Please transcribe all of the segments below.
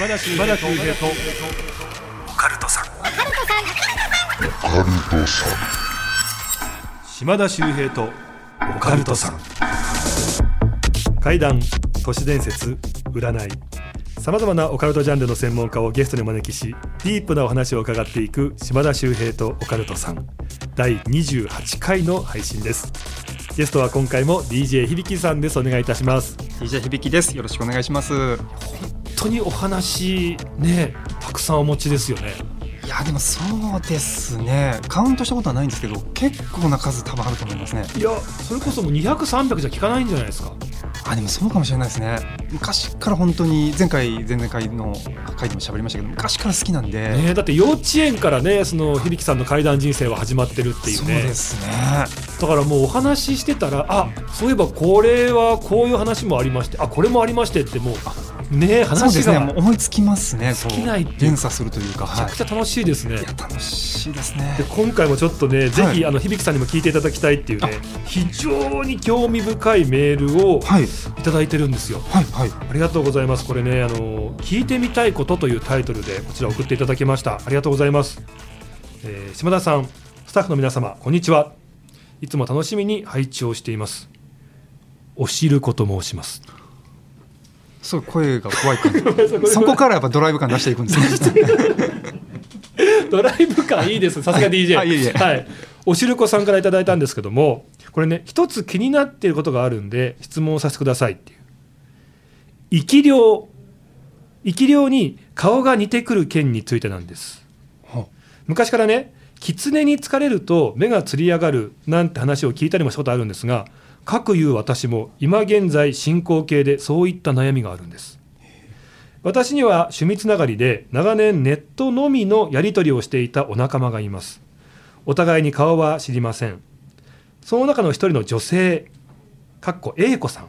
島田秀平と。オカルトさん。島田秀平と。オカルトさん。怪談都市伝説。占い。さまざまなオカルトジャンルの専門家をゲストにお招きしディープなお話を伺っていく島田秀平とオカルトさん。第28回の配信です。ゲストは今回も DJ 響さんです。お願いいたします。DJ 響です。よろしくお願いします。本当にお話ねたくさんお持ちですよね。いやでもそうですね。カウントしたことはないんですけど結構な数多分あると思いますね。いやそれこそもう200300じゃ聞かないんじゃないですか。あでもそうかもしれないですね。昔から本当に前回前々回の回でも喋りましたけど昔から好きなんで、ね、だって幼稚園からねその響さんの怪談人生は始まってるっていうね。そうですね。だからもうお話ししてたらあそういえばこれはこういう話もありましてあこれもありましてってもうね話がねもう思いつきますね尽きない連鎖するというか、めちゃくちゃ楽しいですね、い、いや楽しいですねで今回もちょっとね、ぜひはあの響さんにも聞いていただきたいっていうね非常に興味深いメールをはいいただいてるんですよ。はいはいありがとうございます。これね、あの聞いてみたいことというタイトルでこちら送っていただきました。ありがとうございます。えー島田さん、スタッフの皆様、こんにちは。いつも楽しみに配置をしています。おしること申します。すごい声が怖い感じ そこからやっぱドライブ感出していくんですね ドライブ感いいです。さすが DJ。はいはい。おしるこさんからいただいたんですけども、これね、一つ気になっていることがあるんで、質問をさせてくださいっていう。生き量。生き量に顔が似てくる件についてなんです。は昔からね狐に疲れると目がつり上がるなんて話を聞いたりもしたことあるんですがかくいう私も今現在進行形でそういった悩みがあるんです。私には趣味つながりで長年ネットのみのやり取りをしていたお仲間がいます。お互いに顔は知りません。その中の一人の女性かっこ A 子さん。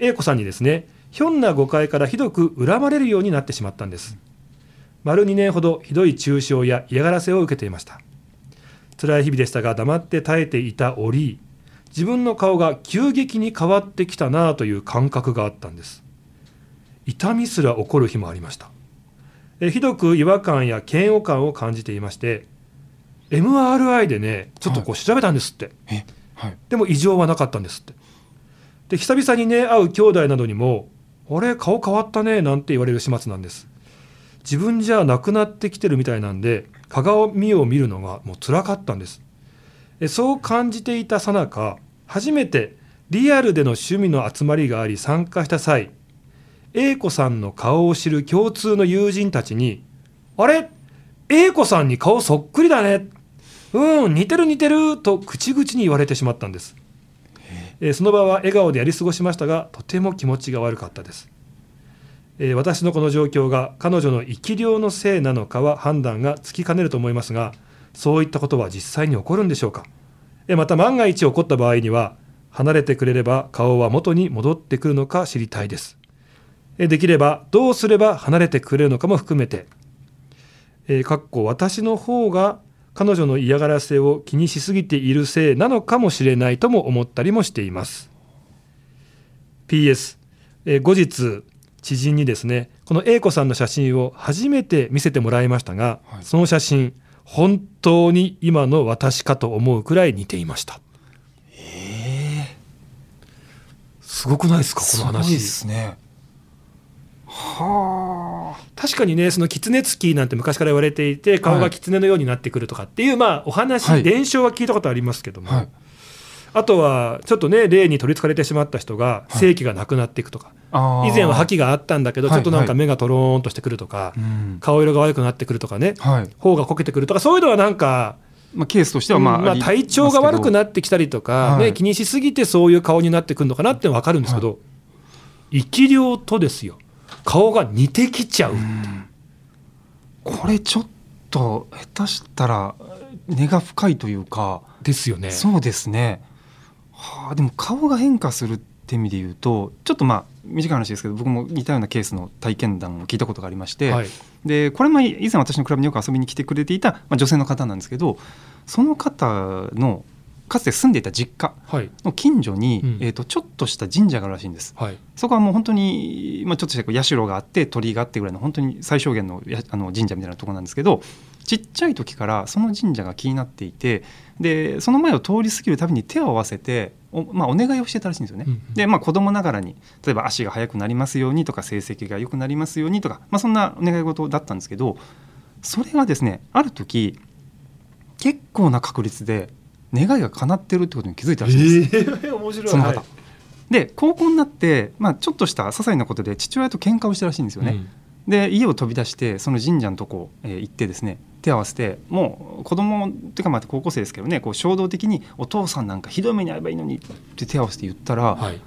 A 子さんにですねひょんな誤解からひどく恨まれるようになってしまったんです。丸2年ほどひどい中傷や嫌がらせを受けていました。辛い日々でしたが黙って耐えていた折自分の顔が急激に変わってきたなあという感覚があったんです。痛みすら起こる日もありました。えひどく違和感や嫌悪感を感じていまして MRI でねちょっとこう調べたんですって、えはい。でも異常はなかったんですって。で久々にね会う兄弟などにも「あれ顔変わったね」なんて言われる始末なんです。自分じゃなくなってきてるみたいなんで鏡を見るのがもう辛かったんです。えそう感じていたさなか初めてリアルでの趣味の集まりがあり参加した際 A 子さんの顔を知る共通の友人たちに「あれ？A 子さんに顔そっくりだね」うん似てる似てると口々に言われてしまったんです。えーその場は笑顔でやり過ごしましたがとても気持ちが悪かったです、えー私のこの状況が彼女の生き量のせいなのかは判断がつきかねると思いますがそういったことは実際に起こるんでしょうか？えーまた万が一起こった場合には離れてくれれば顔は元に戻ってくるのか知りたいです。えーできればどうすれば離れてくれるのかも含めて。えーかっこ私の方が彼女の嫌がらせを気にしすぎているせいなのかもしれないとも思ったりもしています。PS、えー後日知人にですねこの A 子さんの写真を初めて見せてもらいましたが、はい。その写真本当に今の私かと思うくらい似ていました。え。すごくないですかー、このすごい話ですね。はあ。確かにねその狐つきなんて昔から言われていて顔が狐のようになってくるとかっていう、まあお話、はい。伝承は聞いたことありますけども、はいあとはちょっとね霊に取りつかれてしまった人がはい。性器がなくなっていくとか、あー。以前は覇気があったんだけどちはいょっとなんか目がとろーんとしてくるとか、うん。顔色が悪くなってくるとかね。はい。頬がこけてくるとかそういうのはなんか、まあ、ケースとしてはまあ、まあ、体調が悪くななってきたりとか、はい。ね、気にしすぎてそういう顔になってくるのかなって分かるんですけど、生き量とですよ。顔が似てきちゃう、これちょっと下手したら根が深いというか、ですよね。そうですねはあでも顔が変化するって意味で言うとちょっとまあ短い話ですけど僕も似たようなケースの体験談を聞いたことがありまして、はい。でこれも以前私のクラブによく遊びに来てくれていた、まあ、女性の方なんですけどその方のかつて住んでいた実家はい。の近所に、うん。えー、とちょっとした神社があるらしいんです。はい。そこはもう本当に、まあ、ちょっとしたこう社があって鳥居があってぐらいの本当に最小限のやあの神社みたいなところなんですけどちっちゃい時からその神社が気になっていてでその前を通り過ぎるたびに手を合わせてお,、まあ、お願いをしてたらしいんですよね。うんうん。でまあ子供ながらに例えば足が速くなりますようにとか成績が良くなりますようにとか、まあ、そんなお願い事だったんですけどそれがですねある時結構な確率で願いが叶ってるってことに気づいたらしいんです。えー、面白い。その方、はい。で高校になって、まあ、ちょっとした些細なことで父親と喧嘩をしたらしいんですよね、うんで家を飛び出してその神社のとこ、えー行ってですね手を合わせてもう子供っていうかまあ高校生ですけどねこう衝動的に「お父さんなんかひどい目に遭えばいいのに」って手を合わせて言ったら、はい。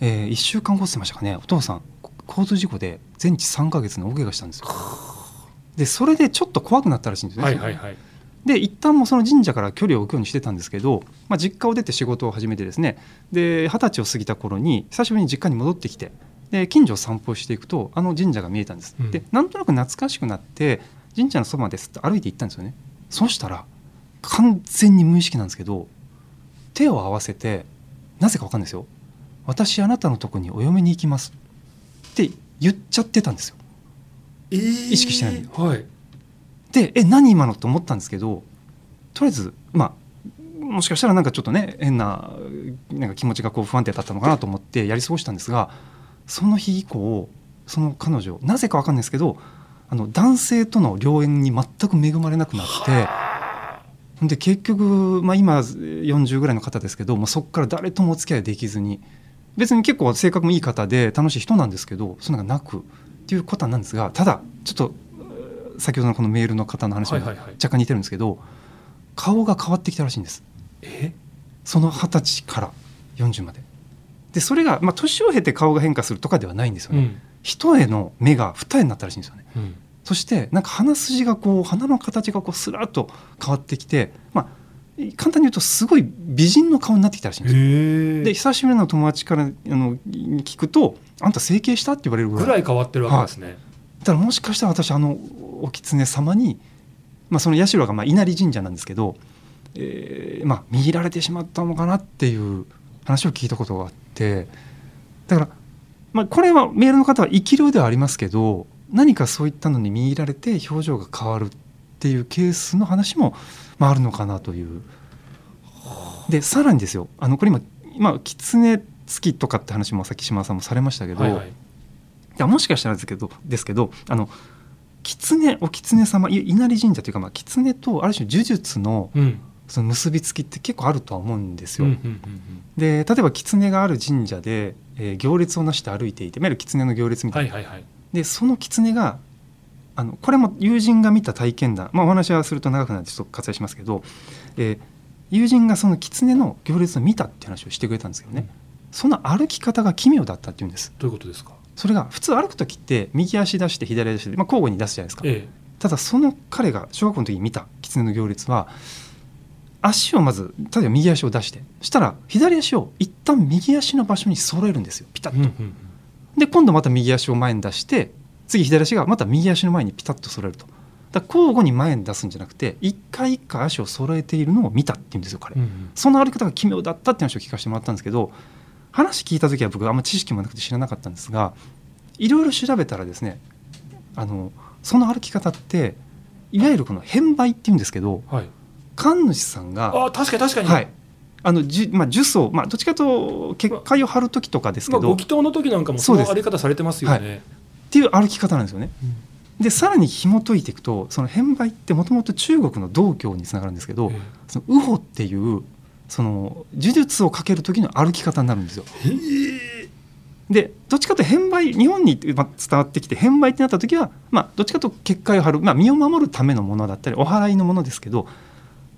え1週間後ってましたかねお父さんこ交通事故で全治3ヶ月の大怪我したんですよ。でそれでちょっと怖くなったらしいんですね、はいはいはい。で一旦もうその神社から距離を置くようにしてたんですけど、まあ、実家を出て仕事を始めてですねで二十歳を過ぎた頃に久しぶりに実家に戻ってきてで近所を散歩していくとあの神社が見えたんです、うん。でなんとなく懐かしくなって神社のそばまですって歩いて行ったんですよね。そうしたら完全に無意識なんですけど手を合わせてなぜか分かんないですよ「私あなたのとこにお嫁に行きます」って言っちゃってたんですよ。えー意識してないはい。でえ何今のと思ったんですけどとりあえずまあもしかしたらなんかちょっとね変ななんか気持ちがこう不安定だったのかなと思ってやり過ごしたんですがその日以降その彼女なぜかわかんないですけどあの男性との良縁に全く恵まれなくなってで結局、まあ、今40ぐらいの方ですけどもうそこから誰ともお付き合いできずに別に結構性格もいい方で楽しい人なんですけどそういうのがなくっていうことなんですがただちょっとう先ほどのこのメールの方の話も若干似てるんですけど、顔が変わってきたらしいんです。え？その二十歳から40まで。でそれが、まあ、年を経て顔が変化するとかではないんですよね。うん一重の目が二重になったらしいんですよね。うんそしてなんか鼻筋がこう鼻の形がこうスラッと変わってきて、まあ、簡単に言うとすごい美人の顔になってきたらしいんですで久しぶりの友達からあの聞くと「あんた整形した?」って言われるぐらいぐらい変わってるわけですね、だからもしかしたら私あのお狐様に、まあ、その社がまあ稲荷神社なんですけど、えーまあ、見入られてしまったのかなっていう話を聞いたことがあってだから、まあ、これはメールの方は生き量ではありますけど何かそういったのに見入られて表情が変わるっていうケースの話も、まあ、あるのかなという。でさらにですよ。あのこれ今今狐付きとかって話もさっき島田さんもされましたけど、はいはい。いやもしかしたらですけどですけどあの狐お狐様い稲荷神社というか、まあ、狐とある種呪術のうんその結びつきって結構あるとは思うんですよ。うんうんうんで例えば狐がある神社で、えー行列をなして歩いていていわゆる狐の行列みうんたな、はいいはいはい。でその狐があのこれも友人が見た体験談、まあ、お話はすると長くなってちょっと割愛しますけど、えー友人がその狐の行列を見たって話をしてくれたんですけどね、うん。その歩き方が奇妙だったっていうんです。どういうことですか？それが普通歩く時って右足出して左足出して、まあ、交互に出すじゃないですか、え。ただその彼が小学校の時に見た狐の行列は足をまず例えば右足を出してそしたら左足を一旦右足の場所に揃えるんですよピタッと、えうんうん。で今度また右足を前に出して次左足がまた右足の前にピタッと揃えると。だ交互に前に出すんじゃなくて一回一回足を揃えているのを見たっていうんですよ彼、うんうん。その歩き方が奇妙だったって話を聞かせてもらったんですけど話聞いた時は僕あんま知識もなくて知らなかったんですがいろいろ調べたらですねあのその歩き方っていわゆるこの変売っていうんですけどはい神主さんがあ確かに確かに、はい。あのじゅまあ、呪詛、まあ、どっちかというと結界を張る時とかですけまあ、ど、ご祈祷の時なんかもそのあり方されてますよね、っていう歩き方なんですよね。でさらに紐解いていくとその変売ってもともと中国の道教につながるんですけど、えその右歩っていうその呪術をかける時の歩き方になるんですよ。え。でどっちかというと変売日本にまあ伝わってきて変売ってなった時は、まあ、どっちかというと結界を張る、まあ、身を守るためのものだったりお祓いのものですけど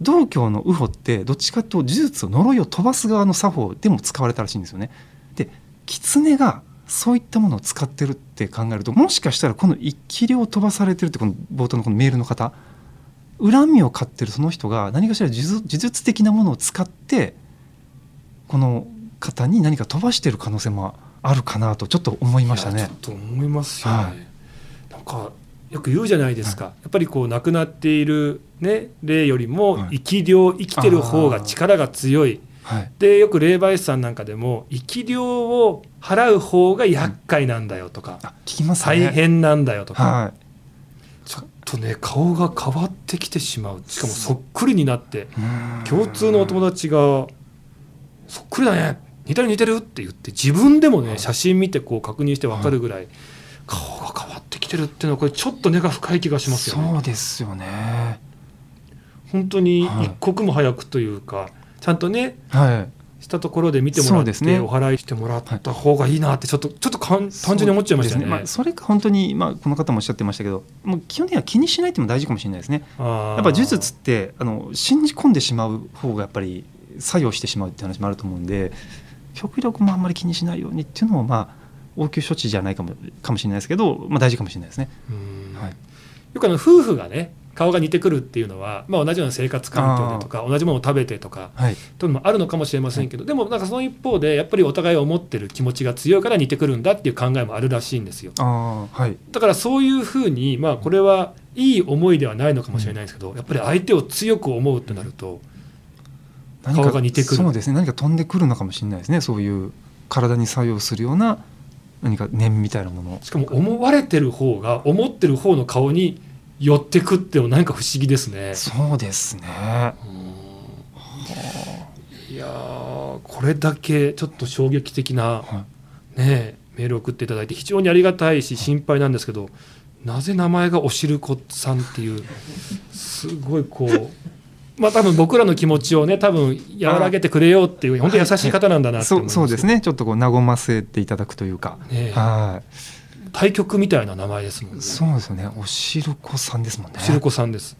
道教の右歩ってどっちかというと呪術を呪いを飛ばす側の作法でも使われたらしいんですよね。で狐がそういったものを使ってるって考えるともしかしたらこの一気量飛ばされてるってこの冒頭のこのメールの方恨みを買ってるその人が何かしら呪術的なものを使ってこの方に何か飛ばしてる可能性もあるかなとちょっと思いましたねいやちょ。っと思いますよね、はいなんかよく言うじゃないですか、やっぱりこう亡くなっている、ね、霊よりもはい。生き量生きてる方が力が強い、はい。でよく霊媒師さんなんかでも生き量を払う方が厄介なんだよとか、あ聞きますね。大変なんだよとか、はちょっとね顔が変わってきてしまう。しかもそっくりになって共通のお友達が「そっくりだね似てる似てる」って言って自分でもね写真見てこう確認して分かるぐらい顔が変わってきてるっていうのはこれちょっと根が深い気がしますよね。そうですよね。本当にはい。一刻も早くというかちゃんとねはい。したところで見てもらって、そうですね。お祓いしてもらった方がいいなってちょっとちょっとかん単純に思っちゃいましたよね。そうですまあ、それか本当に、まあ、この方もおっしゃってましたけどもう基本的には気にしないっても大事かもしれないですね。やっぱ呪術ってあの信じ込んでしまう方がやっぱり作用してしまうって話もあると思うんで極力もあんまり気にしないようにっていうのもまあ応急処置じゃないかもかもしれないですけど、まあ、大事かもしれないですね。うん。はい。よくあの夫婦がね顔が似てくるっていうのは、まあ、同じような生活環境でとか同じものを食べてとかはい、というのもあるのかもしれませんけど、でもなんかその一方でやっぱりお互い思ってる気持ちが強いから似てくるんだっていう考えもあるらしいんですよ。あーはい。だからそういうふうにまあこれはいい思いではないのかもしれないですけど、やっぱり相手を強く思うってなると何か顔が似てくる。そうですね。何か飛んでくるのかもしれないですね。そういう体に作用するような何か念みたいなものしかも思われてる方が思ってる方の顔に寄ってくっても何か不思議ですね。そうですねいやーこれだけちょっと衝撃的な、はね、メールを送っていただいて非常にありがたいし心配なんですけどなぜ名前がおしるこさんっていうすごいこう。まあ多分僕らの気持ちをね多分和らげてくれようっていう本当に優しい方なんだなってそう思います。そうですね。ちょっとこう和ませていただくというか、ねは対局みたいな名前ですもんいね。そうですよね。おしるこさんですもんね。おしるこさんです。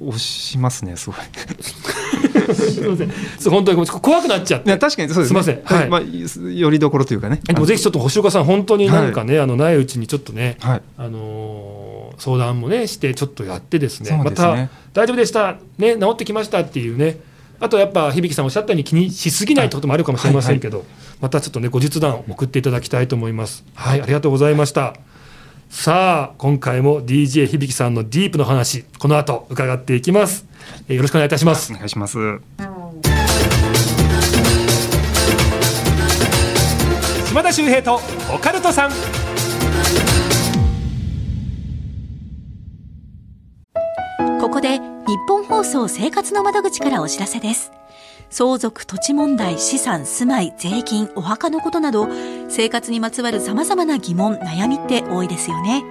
押しますねすごい。すみません。そう本当に怖くなっちゃって。確かにそうですね。すいません。はい。まあ、よりどころというかね。でもぜひちょっと星岡さん本当になんかね、あのないうちにちょっとね、はい。あのー相談もねしてちょっとやってですね。ね。また大丈夫でした。ね治ってきましたっていうね。あとやっぱ響さんおっしゃったように気にしすぎないってこともあるかもしれませんけど、またちょっとね後日談を送っていただきたいと思います。はいありがとうございました。さあ今回も DJ 響さんのディープの話この後伺っていきます。えーよろしくお願いいたします。お願いします。島田秀平とオカルトさん放送生活の窓口からお知らせです。相続、土地問題、資産、住まい、税金、お墓のことなど、生活にまつわる様々な疑問、悩みって多いですよね。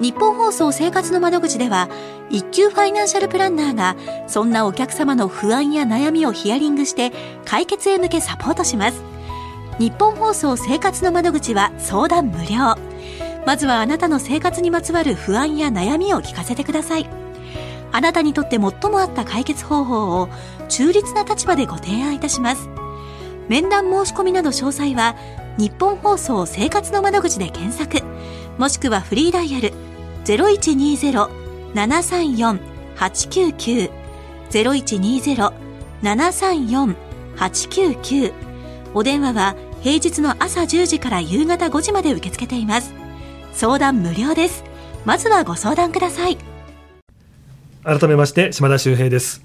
日本放送生活の窓口では、一級ファイナンシャルプランナーが、そんなお客様の不安や悩みをヒアリングして、解決へ向けサポートします。日本放送生活の窓口は相談無料。まずはあなたの生活にまつわる不安や悩みを聞かせてください。あなたにとって最も合った解決方法を中立な立場でご提案いたします。面談申し込みなど詳細は日本放送生活の窓口で検索、もしくはフリーダイヤル0120-734-899 0120-734-899お電話は平日の朝10時から夕方5時まで受け付けています。相談無料です。まずはご相談ください。改めまして島田秀平です。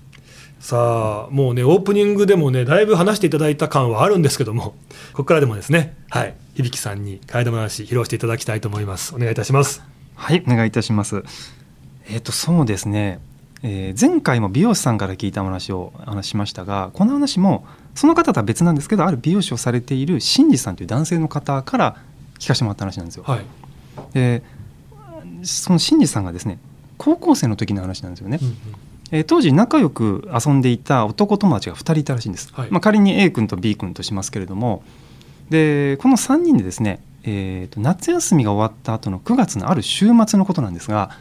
さあもうねオープニングでもねだいぶ話していただいた感はあるんですけどもここからでもですねはい響さんに替え玉話披露していただきたいと思います。お願いいたします。はいお願いいたします。えっ、とそうですね、えー前回も美容師さんから聞いたお話をお話ししましたがこの話もその方とは別なんですけどある美容師をされている新次さんという男性の方から聞かせてもらった話なんですよ、はい、でその新次さんがですね高校生の時の話なんですよね、うんうん。えー当時仲良く遊んでいた男友達が2人いたらしいんです、はい。まあ、仮に A 君と B 君としますけれども。でこの3人でですね、えーと夏休みが終わった後の9月のある週末のことなんですが、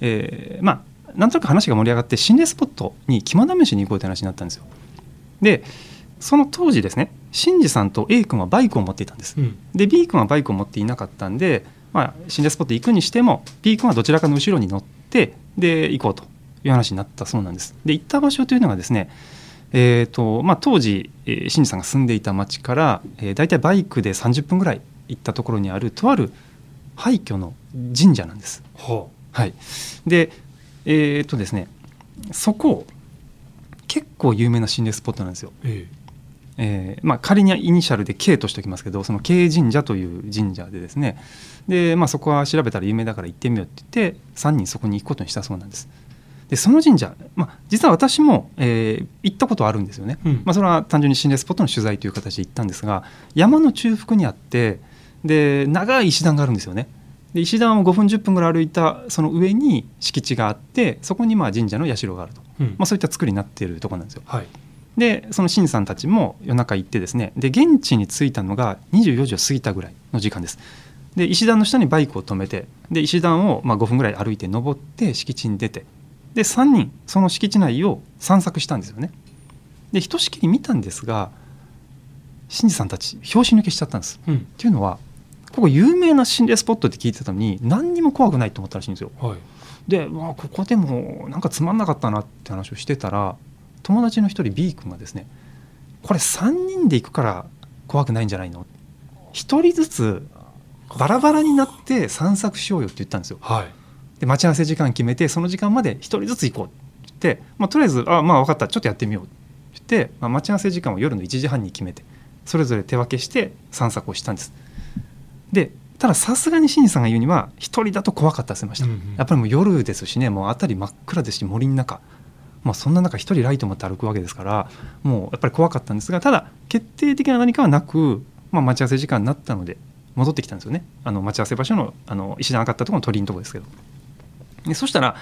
えーまあなんとなく話が盛り上がって心霊スポットに肝試しに行こうという話になったんですよ。でその当時ですね新次さんと A 君はバイクを持っていたんです。うん。で B 君はバイクを持っていなかったんで、まあ、心霊スポット行くにしても B 君はどちらかの後ろに乗ってで行こうという話になったそうなんです。で行った場所というのがですね、えーとまあ、当時、えー、新次さんが住んでいた町から、えー、大体バイクで30分ぐらい行ったところにあるとある廃墟の神社なんです。ははい、でえーっとですねそこ結構有名な心霊スポットなんですよ。ええーまあ、仮にイニシャルで K としておきますけどその K 神社という神社でですね。で、まあ、そこは調べたら有名だから行ってみようって言って3人そこに行くことにしたそうなんです。でその神社、まあ、実は私も、えー行ったことあるんですよね、うん。まあ、それは単純に心霊スポットの取材という形で行ったんですが山の中腹にあってで長い石段があるんですよね。で石段を5分10分ぐらい歩いたその上に敷地があってそこにまあ神社の社があると、うん。まあ、そういった作りになっているところなんですよ。はいでその新さんたちも夜中行ってですねで現地に着いたのが24時を過ぎたぐらいの時間です。で石段の下にバイクを止めてで石段をまあ5分ぐらい歩いて登って敷地に出てで3人その敷地内を散策したんですよね。でひとしきり見たんですが新次さんたち拍子抜けしちゃったんです。うん。っていうのはここ有名な心霊スポットって聞いてたのに何にも怖くないと思ったらしいんですよ。はい。で、まあ、ここでもなんかつまんなかったなって話をしてたら友達の一人 B 君がですねこれ3人で行くから怖くないんじゃないの？1人ずつバラバラになって散策しようよって言ったんですよ。はい。で待ち合わせ時間決めてその時間まで1人ずつ行こうって言って、まあ、とりあえず「あまあ分かったちょっとやってみよう」って言って、まあ、待ち合わせ時間を夜の1時半に決めてそれぞれ手分けして散策をしたんです。でたださすがに新さんが言うには1人だと怖かったってました、うんうん。やっぱりもう夜ですしねもう辺り真っ暗ですし森の中まあ、そんな中一人ライト持って歩くわけですからもうやっぱり怖かったんですがただ決定的な何かはなく、まあ、待ち合わせ時間になったので戻ってきたんですよね。あの待ち合わせ場所のあの石段上がったところの鳥居のところですけど。でそしたら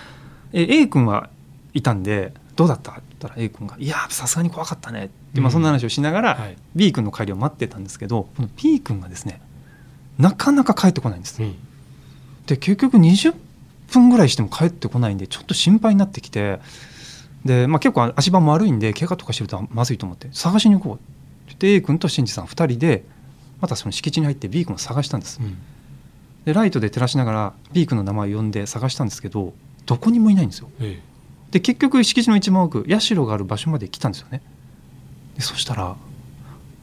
え A 君はいたんで「どうだった?」って言ったら A 君が「いやさすがに怖かったね」って、まあ、そんな話をしながら、はい。B 君の帰りを待ってたんですけどこの B 君がですねなかなか帰ってこないんです。うん。で結局20分ぐらいしても帰ってこないんでちょっと心配になってきてで、まあ、結構足場も悪いんで怪我とかしてるとまずいと思って探しに行こう。って言って A 君と新次さん2人でまたその敷地に入って B 君を探したんです。うん。でライトで照らしながら B 君の名前を呼んで探したんですけどどこにもいないんですよ。えで結局敷地の一番奥社がある場所まで来たんですよね。でそしたら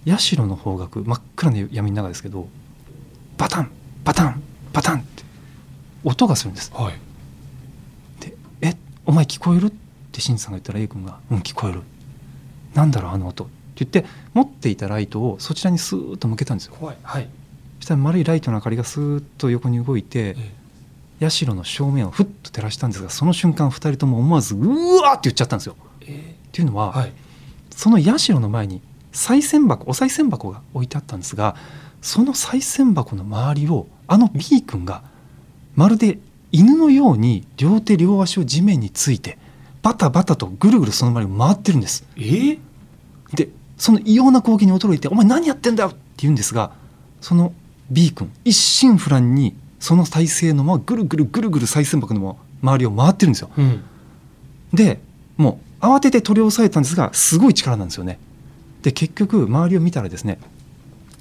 社の方角真っ暗な闇の中ですけどバタンバタンバタンって音がするんです。えはい。で「えお前聞こえる?」って新さんが言ったら A 君が「うん聞こえる」「なんだろうあの音」って言って持っていたライトをそちらにスーッと向けたんですよ。はい。そしたら丸いライトの明かりがスーッと横に動いてえ社の正面をふっと照らしたんですがその瞬間2人とも思わず「うわ!」って言っちゃったんですよ。えっていうのは、はい。その社の前に賽銭箱お賽銭箱が置いてあったんですがその賽銭箱の周りをあの B 君がまるで犬のように両手両足を地面についてバタバタとぐるぐるその周りを回ってるんです。え？えでその異様な光景に驚いて「お前何やってんだよ!」って言うんですがその B 君一心不乱にその体勢のままぐるぐるぐるぐる賽銭箱の周りを回ってるんですよ。うん。でもう慌てて取り押さえたんですがすごい力なんですよね。で結局周りを見たらですね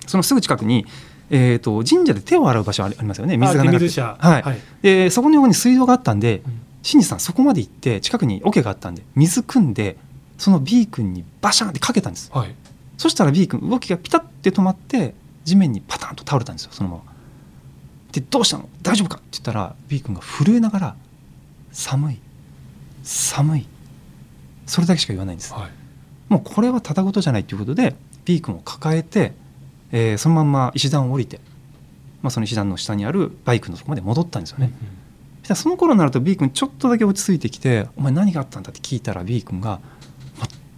そのすぐ近くに、えー、と神社で手を洗う場所ありありますよね。水が流れて。はい。はい。でそこの横に水道があったんでうん新次さんそこまで行って近くに桶があったんで水汲んでその B 君にバシャンってかけたんです。はい。そしたら B 君動きがピタッて止まって地面にパタンと倒れたんですよそのまま。でどうしたの？大丈夫かって言ったら B 君が震えながら寒い寒い。それだけしか言わないんです。はい。もうこれはただごとじゃないということで B 君を抱えて、えーそのまんま石段を降りて、まあ、その石段の下にあるバイクのとこまで戻ったんですよね、そしたらその頃になると B 君ちょっとだけ落ち着いてきて「お前何があったんだ?」って聞いたら B 君が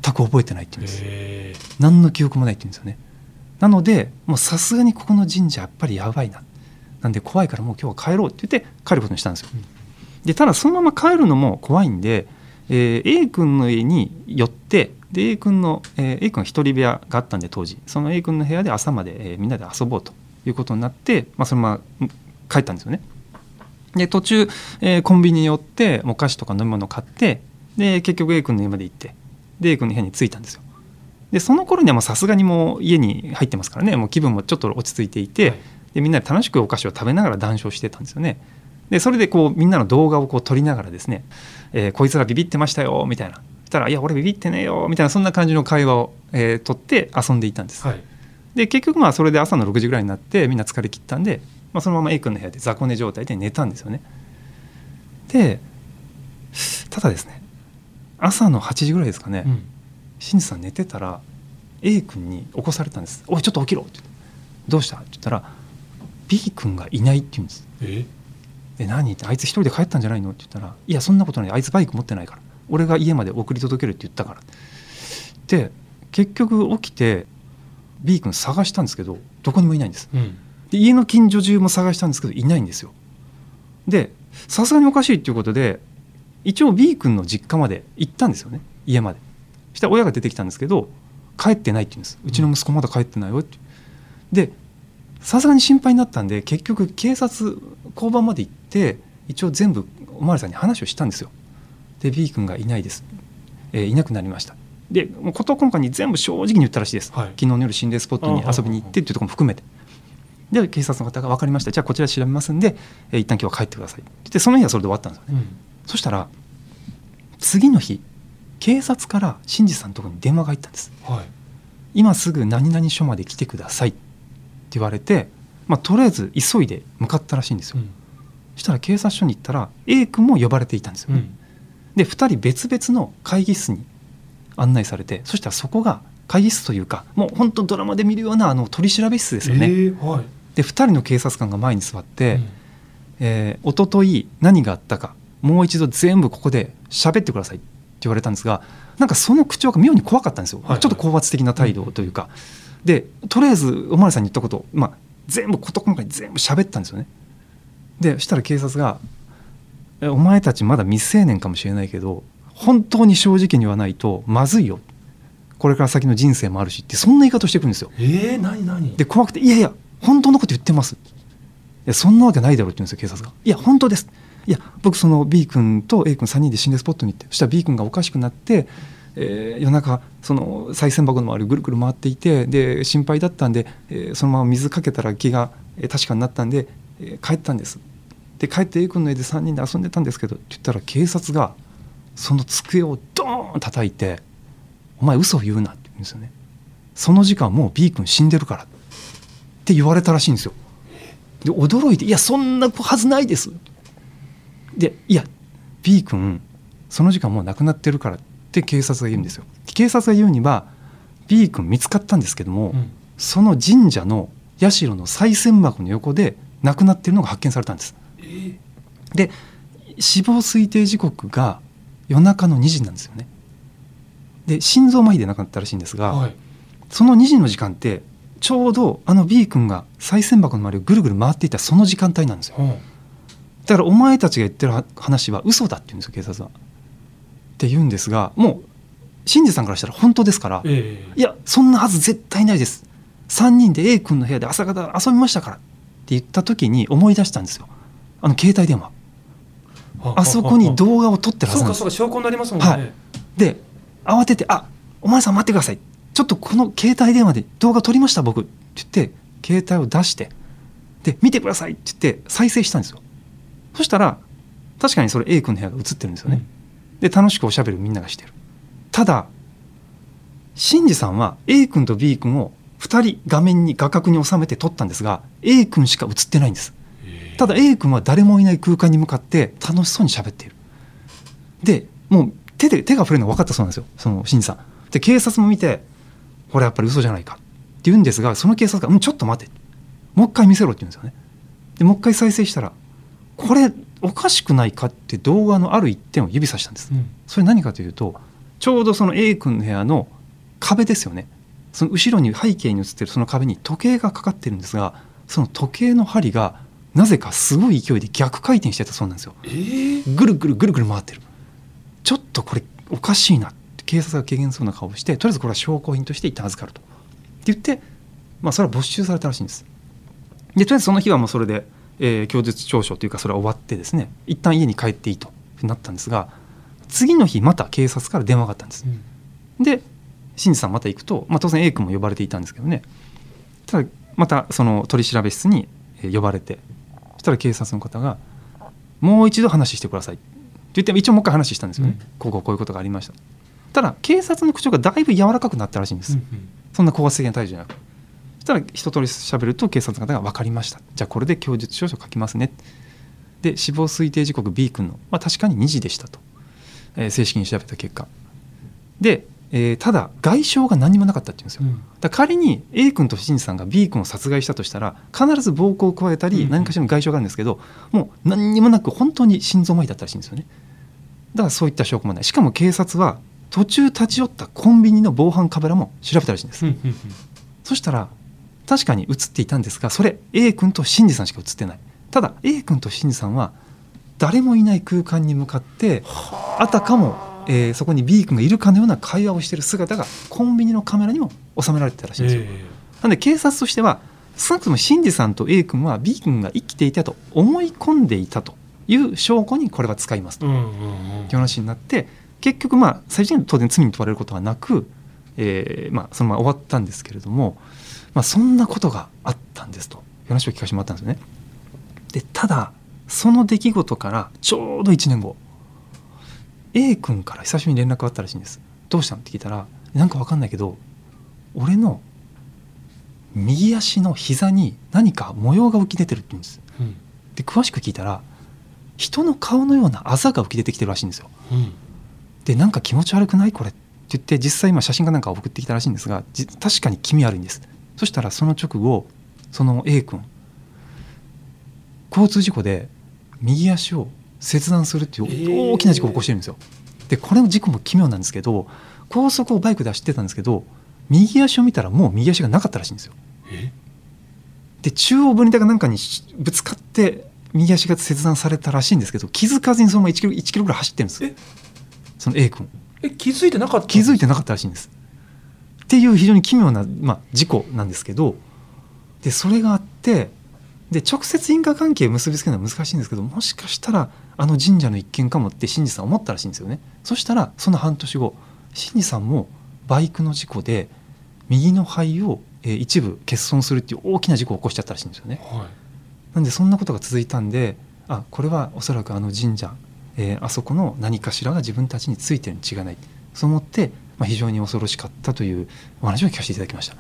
全く覚えてないって言うんです、ええ何の記憶もないって言うんですよね。なのでもうさすがにここの神社やっぱりやばいな。なんで怖いからもう今日は帰ろうって言って帰ることにしたんですよ。でただそのまま帰るのも怖いんで、えー A 君の家に寄ってで A 君の、えー A 君は一人部屋があったんで当時。その A 君の部屋で朝まで、えーみんなで遊ぼうということになって、まあ、そのままうん帰ったんですよねで途中、えーコンビニに寄ってお菓子とか飲み物買ってで結局 A 君の家まで行ってで A 君の部屋に着いたんですよ。でその頃にはもうさすがにもう家に入ってますからね。もう気分もちょっと落ち着いていて、はい。でみんなで楽しくお菓子を食べながら談笑してたんですよね。でそれでこうみんなの動画をこう撮りながらですね、えーこいつらビビってましたよみたいな。そしたら「いや俺ビビってねえよ」みたいなそんな感じの会話を、えー撮って遊んでいたんです、はい。で結局まあそれで朝の6時ぐらいになってみんな疲れ切ったんで、まあ、そのまま A 君の部屋で雑魚寝状態で寝たんですよね。でただですね朝の8時ぐらいですかね、うん。新次さん寝てたら A 君に起こされたんです「おいちょっと起きろ」って言って「どうした?」って言ったら B 君がいないって言うんです。え？で何？ってあいつ一人で帰ったんじゃないの？って言ったら「いやそんなことない。あいつバイク持ってないから。俺が家まで送り届けるって言ったから」で結局起きて B 君探したんですけどどこにもいないんです。うんで家の近所中も探したんですけどいないんですよ。でさすがにおかしいっていうことで一応 B 君の実家まで行ったんですよね。家まで。そしたら親が出てきたんですけど帰ってないって言うんです。うちの息子まだ帰ってないよって。でさすがに心配になったんで結局警察交番まで行って一応全部おまわりさんに話をしたんですよ。で B 君がいないです、えーいなくなりました。でもう事細かに全部正直に言ったらしいです、はい。昨日の夜心霊スポットに遊びに行ってっていうところも含めてで警察の方が分かりました。じゃあこちら調べますんで、えー一旦今日は帰ってください。って言ってその日はそれで終わったんですよね。うん。そしたら次の日警察から新次さんのところに電話が入ったんです。はい。今すぐ何々署まで来てくださいって言われて、まあ、とりあえず急いで向かったらしいんですよ、うん。そしたら警察署に行ったら A 君も呼ばれていたんですよね、うん。で2人別々の会議室に案内されてそしたらそこが会議室というかもう本当ドラマで見るようなあの取り調べ室ですよね、えーはいで2人の警察官が前に座って、うん。えー、一昨日何があったかもう一度全部ここで喋ってくださいって言われたんですがなんかその口調が妙に怖かったんですよ、はいはい。ちょっと高圧的な態度というか、でとりあえずおまわりさんに言ったことを、まあ、全部事細かに全部喋ったんですよね。でそしたら警察が「えお前たちまだ未成年かもしれないけど本当に正直に言わないとまずいよ。これから先の人生もあるし」ってそんな言い方をしてくるんですよ。えー、何何？で怖くて「いやいや本当のこと言ってます」いやそんなわけないだろうって言うんですよ警察が「いや本当です」いや僕その B 君と A 君3人で心霊スポットに行ってそしたら B 君がおかしくなって、えー夜中その賽銭箱の周りぐるぐる回っていてで心配だったんで、えーそのまま水かけたら気が、えー確かになったんで、えー帰ったんです。で帰って A 君の家で3人で遊んでたんですけどって言ったら警察がその机をドーン叩いて「お前嘘を言うな」って言うんですよね。その時間もう B 君死んでるから。って言われたらしいんですよ。で驚いて「いやそんなはずないです」で「いや B 君その時間もう亡くなってるから」って警察が言うんですよ。警察が言うには B 君見つかったんですけども、うん。その神社の社の賽銭箱の横で亡くなってるのが発見されたんです。えー。で死亡推定時刻が夜中の2時なんですよね。で心臓麻痺で亡くなったらしいんですが、はい。その2時の時間ってちょうどあの B 君が賽銭箱の周りをぐるぐる回っていたその時間帯なんですよ。うん。だからお前たちが言ってる話は嘘だって言うんですよ警察は。って言うんですがもう新次さんからしたら本当ですからえーいやそんなはず絶対ないです。3人で A 君の部屋で朝方遊びましたからって言った時に思い出したんですよ。あの携帯電話。あそこに動画を撮ってるはずなんですそうかそうか証拠になりますもんね、はい。で慌てて「あお前さん待ってくださいちょっとこの携帯電話で動画撮りました僕」って言って携帯を出してで見てください。って言って再生したんですよ。そしたら確かにそれ A 君の部屋が映ってるんですよね、で楽しくおしゃべりをみんながしてる。ただ新次さんは A 君と B 君を2人画面に画角に収めて撮ったんですが A 君しか映ってないんです。えー。ただ A 君は誰もいない空間に向かって楽しそうに喋っている。でもう手で手が触れるのが分かったそうなんですよその新次さん。で警察も見てこれやっぱり嘘じゃないかって言うんですがその警察が「うんちょっと待て」もう一回見せろって言うんですよね。でもう一回再生したらこれおかしくないかって動画のある一点を指さしたんです。うん。それ何かというとちょうどその A 君の部屋の壁ですよね。その後ろに背景に映ってるその壁に時計がかかってるんですがその時計の針がなぜかすごい勢いで逆回転してたそうなんですよ。えー。ぐるぐるぐるぐる回ってる。ちょっとこれおかしいな警察が軽減そうな顔をしてとりあえずこれは証拠品として一旦預かると。って言って、まあ、それは没収されたらしいんです。でとりあえずその日はもうそれで、えー供述調書というかそれは終わってですね一旦家に帰っていいとなったんですが次の日また警察から電話があったんです。うん。で新次さんまた行くと、まあ、当然 A 君も呼ばれていたんですけどね。ただまたその取り調べ室にえー呼ばれてそしたら警察の方が「もう一度話してください」って言って一応もう一回話したんですよね、うん。こうこうこういうことがありましたただ警察の口調がだいぶ柔らかくなったらしいんです、うんそんな高圧的な態度じゃなく。そしたら一通り喋ると警察の方が「分かりましたじゃあこれで供述調書書きますね」でで死亡推定時刻 B 君の、まあ、確かに2時でしたと、えー正式に調べた結果。で、えーただ外傷が何もなかったっていうんですよ、うん。だから仮に A 君と新次さんが B 君を殺害したとしたら必ず暴行を加えたりうんうん。何かしらの外傷があるんですけど、もう何にもなく本当に心臓麻痺だったらしいんですよね。だからそういった証拠もない。しかも警察は途中立ち寄ったコンビニの防犯カメラも調べたらしいんです、そしたら確かに映っていたんですがそれ A 君と新次さんしか映ってない。ただ A 君と新次さんは誰もいない空間に向かってあ。たかも、えーそこに B 君がいるかのような会話をしている姿がコンビニのカメラにも収められてたらしいんですよ、えなんで警察としては少なくとも新次さんと A 君は B 君が生きていたと思い込んでいたという証拠にこれは使いますと。いう話になって結局まあ最終的には当然罪に問われることはなく、えーまあ、そのまま終わったんですけれども、まあ、そんなことがあったんですという話を聞かせてもらったんですよね。でただその出来事からちょうど1年後 A 君から久しぶりに連絡があったらしいんです。どうしたの？って聞いたらなんかわかんないけど俺の右足の膝に何か模様が浮き出てるって言うんです。うんで詳しく聞いたら人の顔のようなあざが浮き出てきてるらしいんですよ。うんでなんか気持ち悪くないこれって言って実際今写真かなんか送ってきたらしいんですがじ確かに気味悪いんです。そしたらその直後その A 君交通事故で右足を切断するっていえー。う大きな事故を起こしてるんですよ、でこれの事故も奇妙なんですけど高速をバイクで走ってたんですけど右足を見たらもう右足がなかったらしいんですよ。え？で中央分離帯かなんかにしぶつかって右足が切断されたらしいんですけど気づかずにそのまま1キロ ,1 キロぐらい走ってるんです。え？その A 君え気づいてなかった気づいてなかったらしいんです。っていう非常に奇妙な、まあ、事故なんですけどでそれがあってで直接因果関係を結びつけるのは難しいんですけどもしかしたらあの神社の一件かもって新次さん思ったらしいんですよね。そしたらその半年後新次さんもバイクの事故で右の肺を、えー一部欠損するっていう大きな事故を起こしちゃったらしいんですよね。はいなんでそんなことが続いたんであこれはおそらくあの神社、えーあそこの何かしらが自分たちについてるに違いない。そう思って、まあ、非常に恐ろしかったというお話を聞かせていただきました。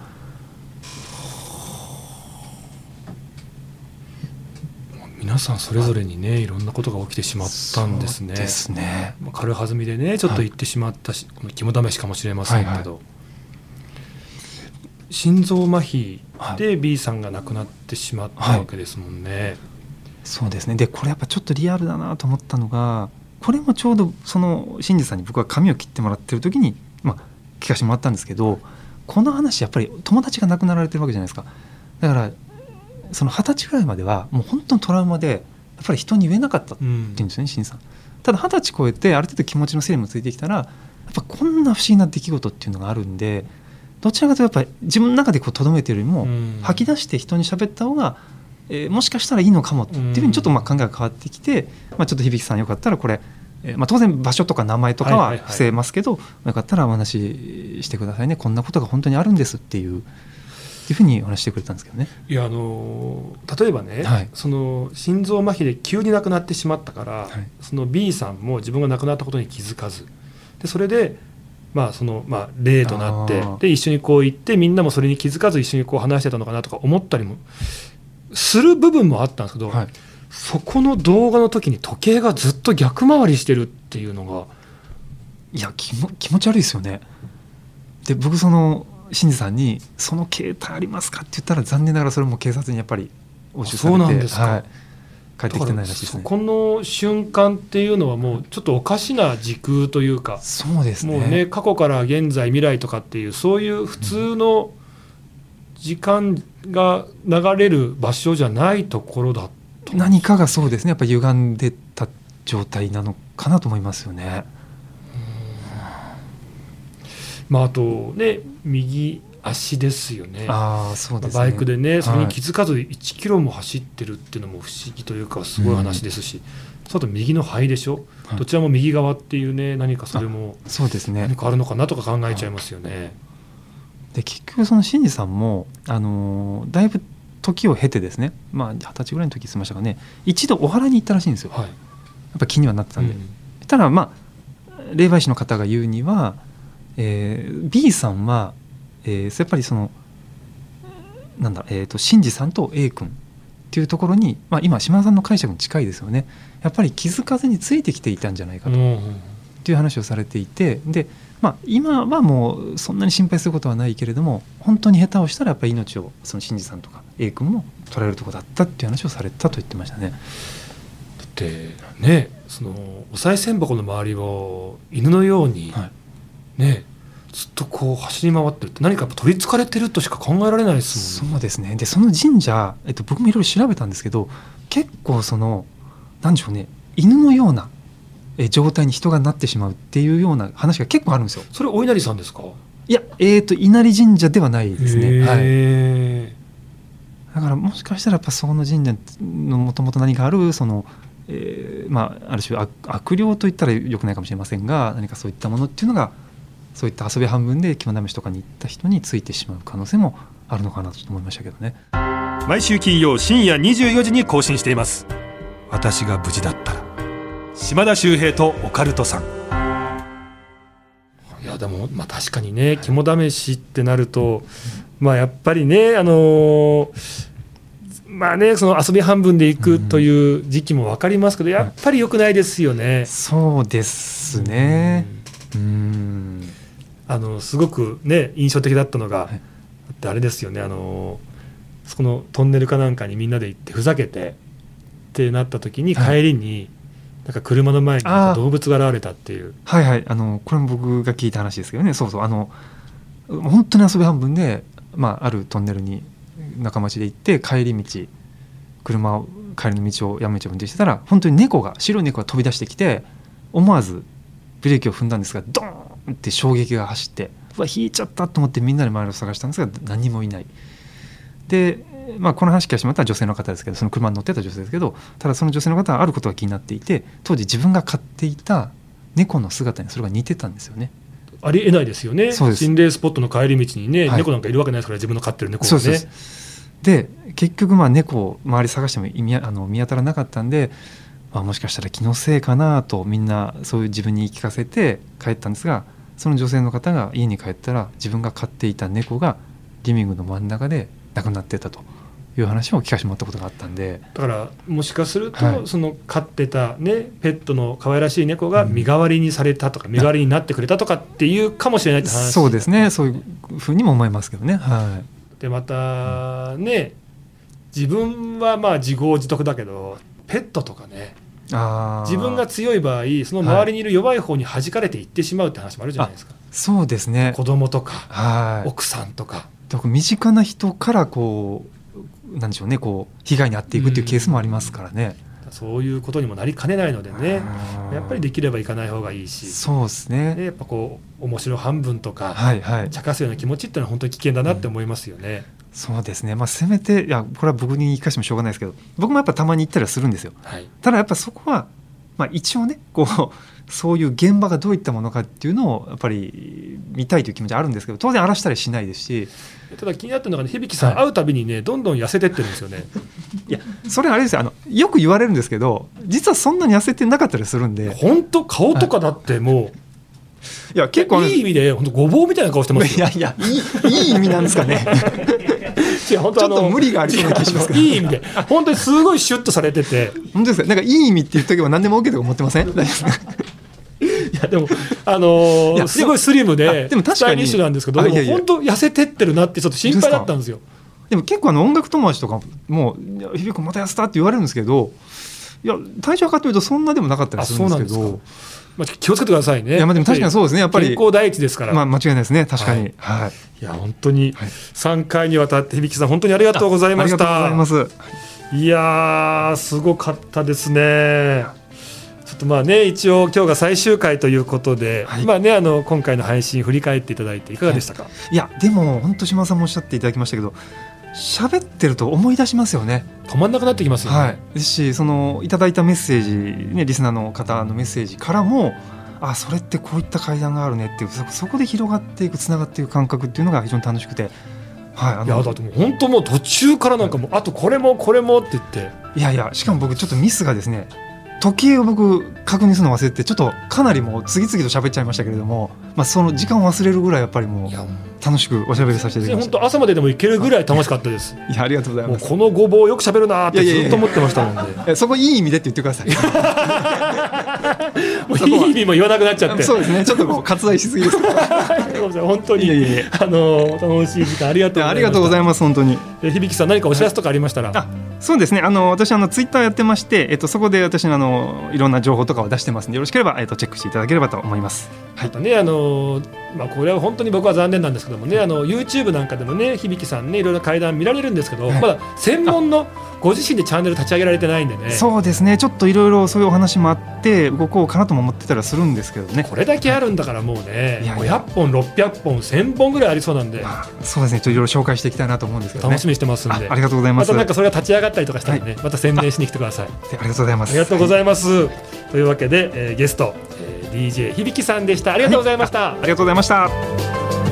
皆さんそれぞれにねいろんなことが起きてしまったんですね。ですね。まあ軽はずみでねちょっと言ってしまったし、この肝試しかもしれませんけど、はい心臓麻痺はで B さんが亡くなってしまったわけですもんね。そうですね。でこれやっぱちょっとリアルだなと思ったのがこれもちょうどその新次さんに僕は髪を切ってもらってる時に、まあ、聞かせてもらったんですけどこの話やっぱり友達が亡くなられてるわけじゃないですか。だからその二十歳ぐらいまではもう本当にトラウマでやっぱり人に言えなかったってうん言うんですよね新次さん。ただ二十歳超えてある程度気持ちの整理もついてきたらやっぱこんな不思議な出来事っていうのがあるんでどちらかというとやっぱり自分の中でこう留めてるよりも、うん。吐き出して人に喋った方が、えーもしかしたらいいのかもっていうふうにちょっとまあ考えが変わってきて、まあ、ちょっと響さんよかったらこれ、えーまあ、当然場所とか名前とかは伏せますけど、よかったらお話ししてくださいね。こんなことが本当にあるんですっていうっていうふうにお話してくれたんですけどね。いやあのー例えばね、はい。その心臓麻痺で急に亡くなってしまったから、はい。その B さんも自分が亡くなったことに気づかず。でそれで、まあそのまあ、例となってで一緒にこう行ってみんなもそれに気づかず一緒にこう話してたのかなとか思ったりもする部分もあったんですけど、はいそこの動画の時に時計がずっと逆回りしてるっていうのがいや気も気持ち悪いですよね。で僕その新次さんに「その携帯ありますか?」って言ったら残念ながらそれも警察にやっぱり押収されてあそうなんですかはい、帰ってきてないらしいですね。そこの瞬間っていうのはもうちょっとおかしな時空というか。そうですねもうね過去から現在未来とかっていうそういう普通の時間が流れる場所じゃないところだと何かがそうですねやっぱり歪んでた状態なのかなと思いますよね。まああとね右足ですよねああそうですね。バイクでねそれにはい気づかず1キロも走ってるっていうのも不思議というかすごい話ですし、そと右の肺でしょ、はいどちらも右側っていうね何かそれもそうですね何。かあるのかなとか考えちゃいますよね。で結局その新次さんもあのーだいぶ時を経てですねまあ二十歳ぐらいの時過ぎましたかね一度お祓いに行ったらしいんですよ。やはい。っぱ気にはなってたんで。うん。ただまあ霊媒師の方が言うには、えー B さんは、えーやっぱりそのなんだ、えー、と新次さんと A 君っていうところに、まあ、今島田さんの解釈に近いですよね。やっぱり気づかずについてきていたんじゃないかと、っていう話をされていてで、まあ、今はもうそんなに心配することはないけれども本当に下手をしたらやっぱり命をその新次さんとか A 君も取られるところだったっていう話をされたと言ってましたね。だってねそのお賽銭箱の周りを犬のように、はいねずっとこう走り回ってるって何か取りつかれてるとしか考えられないですもんね。そうですねでその神社、えっと、僕もいろいろ調べたんですけど結構そのなんでしょうね犬のようなえ状態に人がなってしまうっていうような話が結構あるんですよ。それお稲荷さんですか？いや、えー、と稲荷神社ではないですね。はい、へだからもしかしたらやっぱその神社のもともと何かあるその、えーまあ、ある種悪悪霊といったらよくないかもしれませんが何かそういったものっていうのがそういった遊び半分で肝試しとかに行った人についてしまう可能性もあるのかなと思いましたけどね。毎週金曜深夜24時に更新しています私が無事だったら島田秀平とオカルトさんいやでもまあ確かにね肝試しってなるとまあやっぱりねあのーまあねその遊び半分で行くという時期も分かりますけどやっぱり良くないですよね。そうですね。うん。あのすごくね印象的だったのが、はいだってあれですよねあのそこのトンネルかなんかにみんなで行ってふざけてってなった時にはい帰りに、なんか車の前に動物が現れたっていう。はいはい。あのこれも僕が聞いた話ですけどね。そうそう。あの本当に遊び半分で、まあ、あるトンネルに仲間内で行って帰り道車を帰りの道を山道を運転してたら本当に猫が白い猫が飛び出してきて思わずブレーキを踏んだんですがドーンって衝撃が走ってうわ引いちゃったと思ってみんなで周りを探したんですが何もいない。で、まあ、この話聞かしてもらったら女性の方ですけどその車に乗ってた女性ですけどただその女性の方はあることが気になっていて当時自分が飼っていた猫の姿にそれが似てたんですよね。ありえないですよね。心霊スポットの帰り道にね、はい猫なんかいるわけないですから自分の飼ってる猫がね。で結局まあ猫を周り探しても見あの見当たらなかったんで、まあ、もしかしたら気のせいかなとみんなそういう自分に言い聞かせて帰ったんですがその女性の方が家に帰ったら自分が飼っていた猫がリビングの真ん中で亡くなってたという話を聞かせてもらったことがあったんで。だからもしかすると、はい。その飼ってたねペットの可愛らしい猫が身代わりにされたとか、身代わりになってくれたとかっていうかもしれないって話。そうですね。そういうふうにも思いますけどね。はい。でまたね自分はまあ自業自得だけどペットとかね自分が強い場合その周りにいる弱い方に弾かれていってしまうって話もあるじゃないですか、そうですね。子供とかはい。奥さんとかだから身近な人からこうなんでしょうねこう被害に遭っていくっていうケースもありますからね。そういうことにもなりかねないのでねうんやっぱりできれば行かない方がいいし、そうですね。ね、やっぱこう面白半分とか、はいはい。茶化すような気持ちっていうのは本当に危険だなって思いますよね。そうですね。まあせめていやこれは僕に言い返してもしょうがないですけど、僕もやっぱたまに行ったりはするんですよ。はい、ただやっぱそこはまあ一応ねこうそういう現場がどういったものかっていうのをやっぱり見たいという気持ちはあるんですけど、当然荒らしたりしないですし、ただ気になってるのがね響さん、はい会うたびにねどんどん痩せてってるんですよね。いやそれあれですよあのよく言われるんですけど、実はそんなに痩せてなかったりするんで、本当顔とかだってもいやう、結構ねいい意味で本当ごぼうみたいな顔してますよ。いやいやいいいい意味なんですかね。ちょっと無理がありそうな気がします。けどいい意味で。本当にすごいシュッとされてて。本当ですか。なんかいい意味って言っとけば何でも OK とか思ってません？いやでもあのーすごいスリムあででも確かに。スタイなんですけどいやいや。も本当痩せてってるなってちょっと心配だったんですよ。でも結構あの音楽友達とかも「いや響くんまた痩せた」って言われるんですけどいや体重測ってみるとそんなでもなかったりするんですけあそうなんどまあ、気をつけてくださいね。いやまあでも確かにそうですねやっぱり健康第一ですから。まあ間違いないですね確かにはいはい、いや本当にはい3回にわたって響さん本当にありがとうございましありがとうございた。ますいやーすごかったですね。ちょっとまあね一応今日が最終回ということで、はいまあねあの今回の配信振り返っていただいていかがでしたか？いやでも本当島田さんもおっしゃっていただきましたけど喋ってると思い出しますよね。止まんなくなってきますよね。はい、ですしそのいただいたメッセージ、ね、リスナーの方のメッセージからもあそれってこういった階段があるねっていうそそこで広がっていくつながっていく感覚っていうのが非常に楽しくて、はい、あいやだってもう本当もう途中からなんかもうあとこれもこれもって言って。いやいやしかも僕ちょっとミスがですね時計を僕確認するの忘れてちょっとかなりもう次々と喋っちゃいましたけれども、まあ、その時間を忘れるぐらいやっぱりもう楽しくおしゃべりさせていただきまし本当朝まででもいけるぐらい楽しかったです。たいやありがとうございますもうこのごぼうよく喋るなーってずっと思ってましたもんで。え そこいい意味でって言ってください もういい意味も言わなくなっちゃって。そうですねちょっとこう割愛しすぎです本当にあの楽しい時間ありがとうございました。ありがとうございます本当にえ響さん何かお知らせとかありましたら。あそうですね。あの私あのツイッターやってまして、えっと、そこで私のあのいろんな情報とかを出してますんでよろしければ、えっと、チェックしていただければと思います。はい。ねあのまあ、これは本当に僕は残念なんですけどもねあの YouTube なんかでもね響さんねいろいろ階段見られるんですけど、はい。まだ専門のご自身でチャンネル立ち上げられてないんでね。そうですね。ちょっといろいろそういうお話もあって動こうかなとも思ってたりはするんですけどね。これだけあるんだからもうねいやいや。500本600本1000本ぐらいありそうなんで。まあそうですね。ちょっといろいろ紹介していきたいなと思うんですけどね。楽しみにしてますんで。あありがとうございまますたなんかそれが立ち上がったりとかしたらね、はまた宣伝しに来てください。ありがとうございます。ありがとうございます、というわけで、えーゲスト、えー DJ 響さんでした。ありがとうございました、ありがとうございました